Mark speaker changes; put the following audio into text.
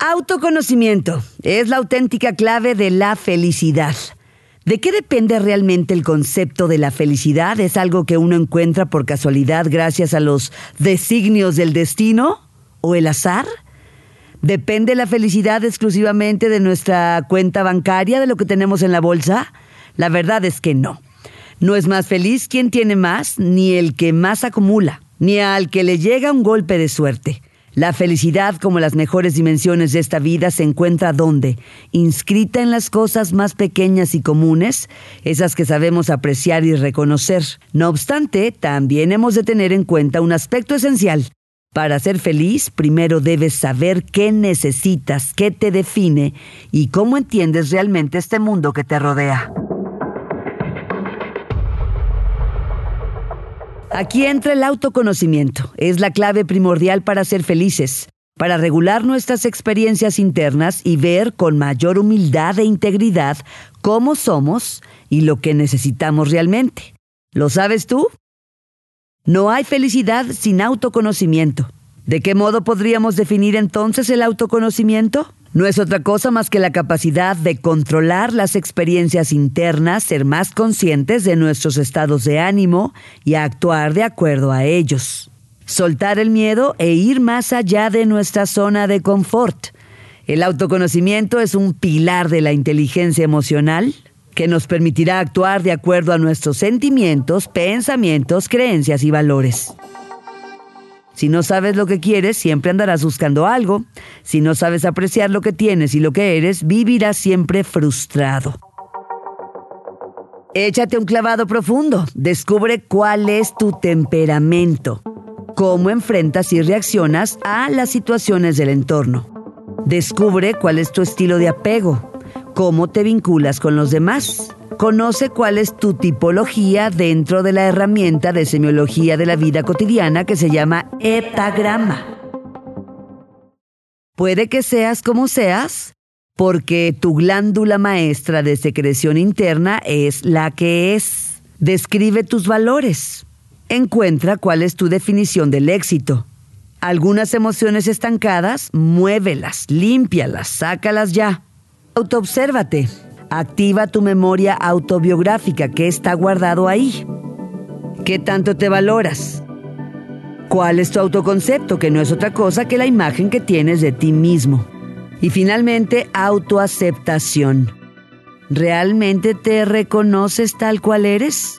Speaker 1: Autoconocimiento es la auténtica clave de la felicidad. ¿De qué depende realmente el concepto de la felicidad? ¿Es algo que uno encuentra por casualidad gracias a los designios del destino o el azar? ¿Depende la felicidad exclusivamente de nuestra cuenta bancaria, de lo que tenemos en la bolsa? La verdad es que no. No es más feliz quien tiene más, ni el que más acumula, ni al que le llega un golpe de suerte. La felicidad, como las mejores dimensiones de esta vida, se encuentra donde? Inscrita en las cosas más pequeñas y comunes, esas que sabemos apreciar y reconocer. No obstante, también hemos de tener en cuenta un aspecto esencial. Para ser feliz, primero debes saber qué necesitas, qué te define y cómo entiendes realmente este mundo que te rodea. Aquí entra el autoconocimiento. Es la clave primordial para ser felices, para regular nuestras experiencias internas y ver con mayor humildad e integridad cómo somos y lo que necesitamos realmente. ¿Lo sabes tú? No hay felicidad sin autoconocimiento. ¿De qué modo podríamos definir entonces el autoconocimiento? No es otra cosa más que la capacidad de controlar las experiencias internas, ser más conscientes de nuestros estados de ánimo y actuar de acuerdo a ellos. Soltar el miedo e ir más allá de nuestra zona de confort. El autoconocimiento es un pilar de la inteligencia emocional que nos permitirá actuar de acuerdo a nuestros sentimientos, pensamientos, creencias y valores. Si no sabes lo que quieres, siempre andarás buscando algo. Si no sabes apreciar lo que tienes y lo que eres, vivirás siempre frustrado. Échate un clavado profundo. Descubre cuál es tu temperamento. Cómo enfrentas y reaccionas a las situaciones del entorno. Descubre cuál es tu estilo de apego. Cómo te vinculas con los demás. Conoce cuál es tu tipología dentro de la herramienta de semiología de la vida cotidiana que se llama etagrama. Puede que seas como seas, porque tu glándula maestra de secreción interna es la que es. Describe tus valores. Encuentra cuál es tu definición del éxito. Algunas emociones estancadas, muévelas, límpialas, sácalas ya. Autoobsérvate. Activa tu memoria autobiográfica que está guardado ahí. ¿Qué tanto te valoras? ¿Cuál es tu autoconcepto? Que no es otra cosa que la imagen que tienes de ti mismo. Y finalmente, autoaceptación. ¿Realmente te reconoces tal cual eres?